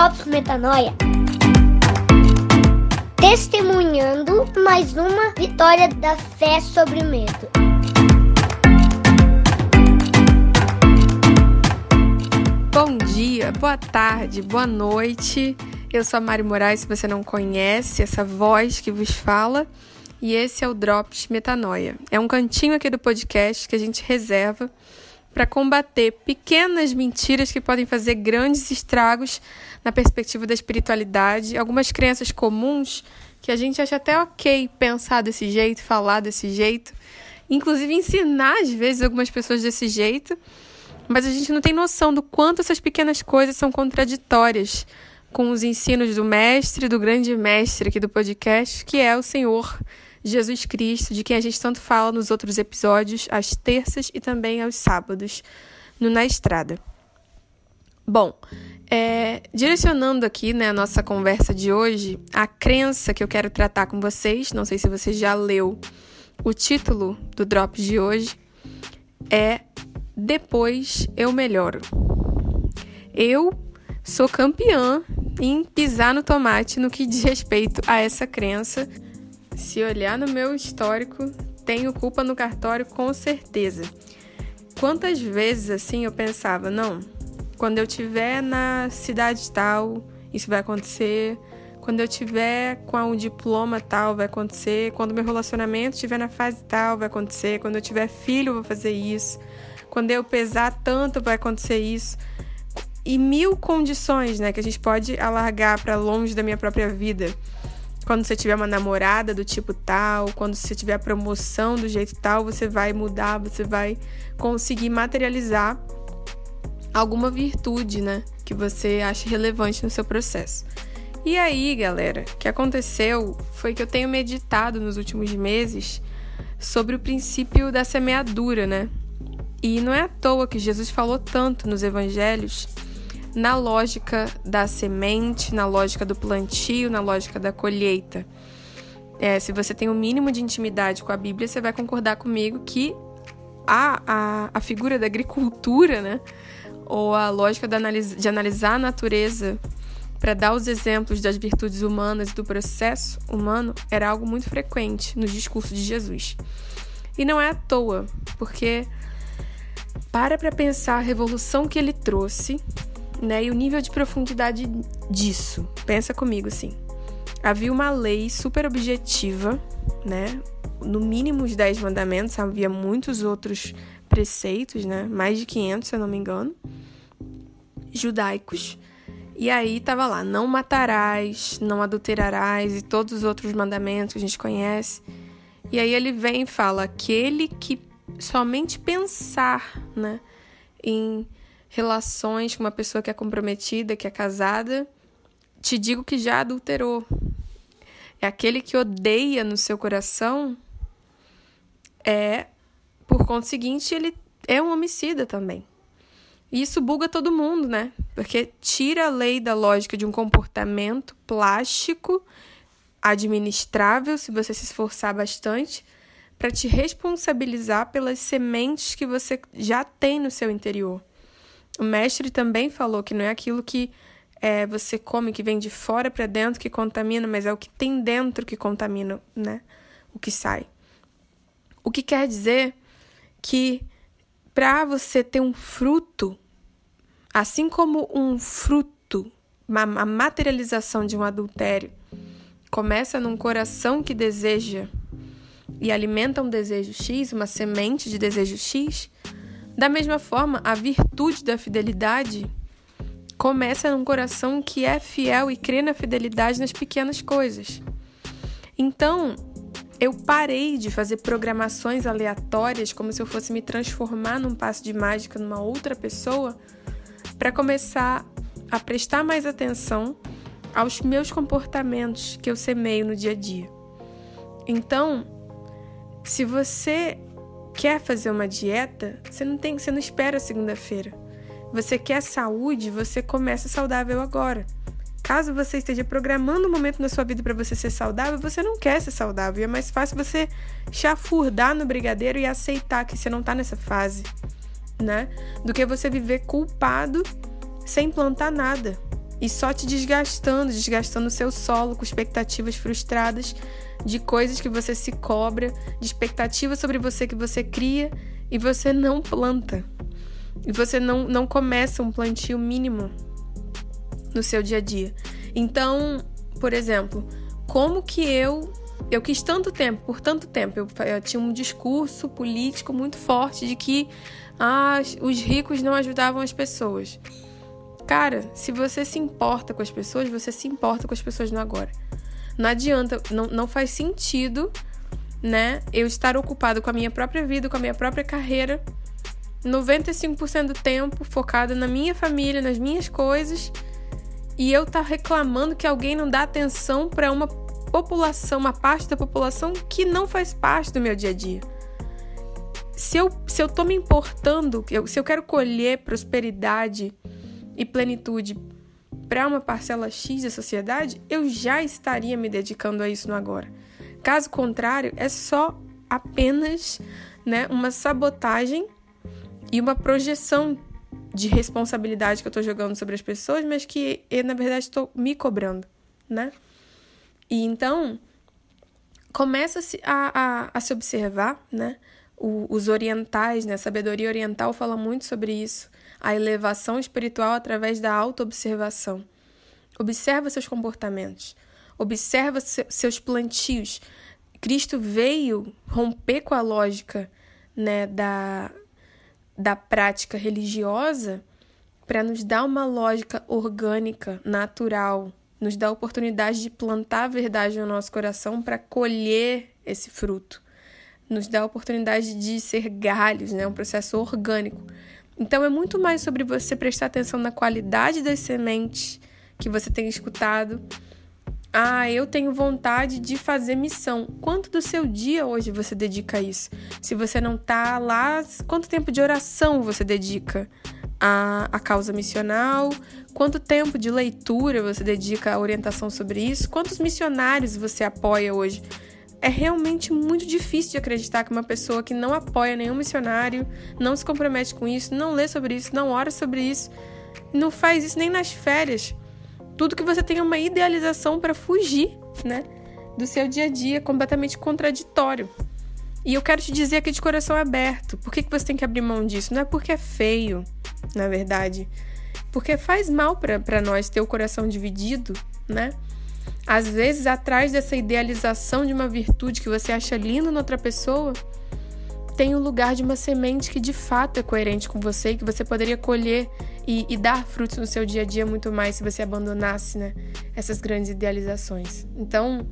Drops Metanoia. Testemunhando mais uma vitória da fé sobre o medo. Bom dia, boa tarde, boa noite. Eu sou a Mari Moraes, se você não conhece essa voz que vos fala. E esse é o Drops Metanoia. É um cantinho aqui do podcast que a gente reserva para combater pequenas mentiras que podem fazer grandes estragos na perspectiva da espiritualidade, algumas crenças comuns que a gente acha até ok pensar desse jeito, falar desse jeito, inclusive ensinar às vezes algumas pessoas desse jeito, mas a gente não tem noção do quanto essas pequenas coisas são contraditórias com os ensinos do mestre, do grande mestre aqui do podcast, que é o Senhor Jesus Cristo, de quem a gente tanto fala nos outros episódios, às terças e também aos sábados, no Na Estrada. Bom, é, direcionando aqui né, a nossa conversa de hoje, a crença que eu quero tratar com vocês, não sei se você já leu o título do drop de hoje, é Depois Eu Melhoro. Eu sou campeã em pisar no tomate no que diz respeito a essa crença se olhar no meu histórico, tenho culpa no cartório com certeza. Quantas vezes assim eu pensava, não, quando eu tiver na cidade tal, isso vai acontecer. Quando eu tiver com um diploma tal, vai acontecer. Quando meu relacionamento estiver na fase tal, vai acontecer. Quando eu tiver filho, vou fazer isso. Quando eu pesar tanto, vai acontecer isso. E mil condições, né, que a gente pode alargar para longe da minha própria vida quando você tiver uma namorada do tipo tal, quando você tiver a promoção do jeito tal, você vai mudar, você vai conseguir materializar alguma virtude, né, que você acha relevante no seu processo. E aí, galera, o que aconteceu foi que eu tenho meditado nos últimos meses sobre o princípio da semeadura, né? E não é à toa que Jesus falou tanto nos evangelhos na lógica da semente, na lógica do plantio, na lógica da colheita. É, se você tem o um mínimo de intimidade com a Bíblia, você vai concordar comigo que a, a, a figura da agricultura, né? Ou a lógica de, analis de analisar a natureza para dar os exemplos das virtudes humanas e do processo humano era algo muito frequente no discurso de Jesus. E não é à toa, porque para para pensar a revolução que ele trouxe né? E o nível de profundidade disso. Pensa comigo assim. Havia uma lei super objetiva, né? No mínimo os 10 mandamentos, havia muitos outros preceitos, né? Mais de 500, se eu não me engano, judaicos. E aí tava lá, não matarás, não adulterarás e todos os outros mandamentos que a gente conhece. E aí ele vem e fala: aquele que somente pensar, né, em relações com uma pessoa que é comprometida, que é casada, te digo que já adulterou. É aquele que odeia no seu coração, é, por conseguinte, ele é um homicida também. E isso buga todo mundo, né? Porque tira a lei da lógica de um comportamento plástico, administrável, se você se esforçar bastante, para te responsabilizar pelas sementes que você já tem no seu interior. O mestre também falou que não é aquilo que é, você come que vem de fora para dentro que contamina, mas é o que tem dentro que contamina, né? O que sai. O que quer dizer que para você ter um fruto, assim como um fruto, a materialização de um adultério, começa num coração que deseja e alimenta um desejo X, uma semente de desejo X, da mesma forma, a virtude da fidelidade começa num coração que é fiel e crê na fidelidade nas pequenas coisas. Então, eu parei de fazer programações aleatórias como se eu fosse me transformar num passo de mágica numa outra pessoa para começar a prestar mais atenção aos meus comportamentos que eu semeio no dia a dia. Então, se você quer fazer uma dieta, você não tem, você não espera segunda-feira. Você quer saúde, você começa saudável agora. Caso você esteja programando um momento na sua vida para você ser saudável, você não quer ser saudável. E é mais fácil você chafurdar no brigadeiro e aceitar que você não está nessa fase, né? Do que você viver culpado sem plantar nada. E só te desgastando, desgastando o seu solo com expectativas frustradas de coisas que você se cobra, de expectativas sobre você que você cria e você não planta. E você não, não começa um plantio mínimo no seu dia a dia. Então, por exemplo, como que eu eu quis tanto tempo, por tanto tempo, eu, eu tinha um discurso político muito forte de que ah, os ricos não ajudavam as pessoas. Cara, se você se importa com as pessoas, você se importa com as pessoas no agora. Não adianta, não, não faz sentido, né, eu estar ocupado com a minha própria vida, com a minha própria carreira, 95% do tempo focada na minha família, nas minhas coisas, e eu tá reclamando que alguém não dá atenção para uma população, uma parte da população que não faz parte do meu dia a dia. Se eu, se eu tô me importando, se eu quero colher prosperidade e plenitude para uma parcela X da sociedade, eu já estaria me dedicando a isso no agora. Caso contrário, é só apenas né, uma sabotagem e uma projeção de responsabilidade que eu estou jogando sobre as pessoas, mas que eu, na verdade, estou me cobrando, né? E então, começa a, a, a se observar, né? O, os orientais, né? A sabedoria oriental fala muito sobre isso. A elevação espiritual através da autoobservação. Observa seus comportamentos. Observa se, seus plantios. Cristo veio romper com a lógica né, da, da prática religiosa para nos dar uma lógica orgânica, natural, nos dá a oportunidade de plantar a verdade no nosso coração para colher esse fruto. Nos dá a oportunidade de ser galhos, né? um processo orgânico. Então é muito mais sobre você prestar atenção na qualidade das sementes que você tem escutado. Ah, eu tenho vontade de fazer missão. Quanto do seu dia hoje você dedica a isso? Se você não tá lá, quanto tempo de oração você dedica? a, a causa missional? Quanto tempo de leitura você dedica à orientação sobre isso? Quantos missionários você apoia hoje? É realmente muito difícil de acreditar que uma pessoa que não apoia nenhum missionário, não se compromete com isso, não lê sobre isso, não ora sobre isso, não faz isso nem nas férias. Tudo que você tem é uma idealização para fugir, né, do seu dia a dia completamente contraditório. E eu quero te dizer aqui de coração aberto, por que, que você tem que abrir mão disso? Não é porque é feio, na verdade. Porque faz mal para nós ter o coração dividido, né? Às vezes, atrás dessa idealização de uma virtude que você acha linda noutra pessoa, tem o lugar de uma semente que de fato é coerente com você e que você poderia colher e, e, dar frutos no seu dia a dia muito mais se você abandonasse né, essas grandes idealizações. Então,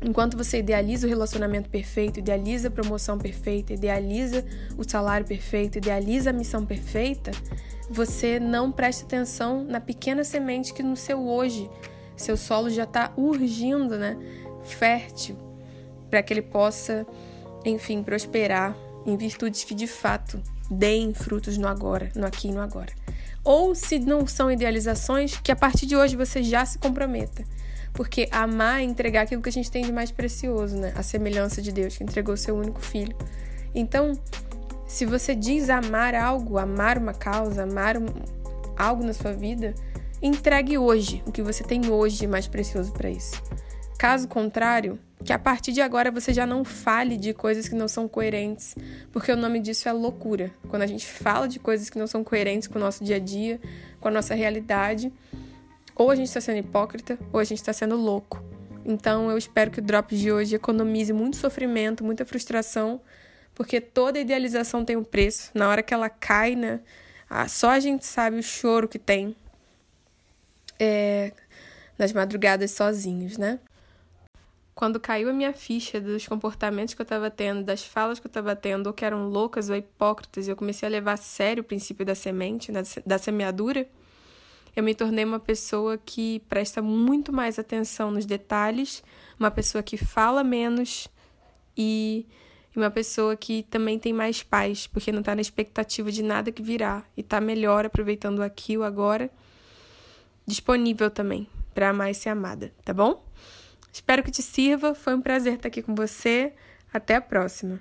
Enquanto você idealiza o relacionamento perfeito, idealiza a promoção perfeita, idealiza o salário perfeito, idealiza a missão perfeita, você não presta atenção na pequena semente que no seu hoje, seu solo já está urgindo, né? Fértil, para que ele possa, enfim, prosperar em virtudes que de fato deem frutos no agora, no aqui e no agora. Ou se não são idealizações, que a partir de hoje você já se comprometa porque amar é entregar aquilo que a gente tem de mais precioso, né? A semelhança de Deus, que entregou seu único filho. Então, se você diz amar algo, amar uma causa, amar um, algo na sua vida, entregue hoje o que você tem hoje mais precioso para isso. Caso contrário, que a partir de agora você já não fale de coisas que não são coerentes, porque o nome disso é loucura. Quando a gente fala de coisas que não são coerentes com o nosso dia a dia, com a nossa realidade, ou a gente está sendo hipócrita, ou a gente está sendo louco. Então eu espero que o Drops de hoje economize muito sofrimento, muita frustração, porque toda idealização tem um preço. Na hora que ela cai, né? Só a gente sabe o choro que tem é, nas madrugadas sozinhos, né? Quando caiu a minha ficha dos comportamentos que eu estava tendo, das falas que eu estava tendo, ou que eram loucas ou hipócritas, e eu comecei a levar a sério o princípio da semente, da semeadura, eu me tornei uma pessoa que presta muito mais atenção nos detalhes, uma pessoa que fala menos e uma pessoa que também tem mais paz, porque não está na expectativa de nada que virá e está melhor aproveitando aqui o agora, disponível também para amar e ser amada, tá bom? Espero que te sirva, foi um prazer estar aqui com você. Até a próxima.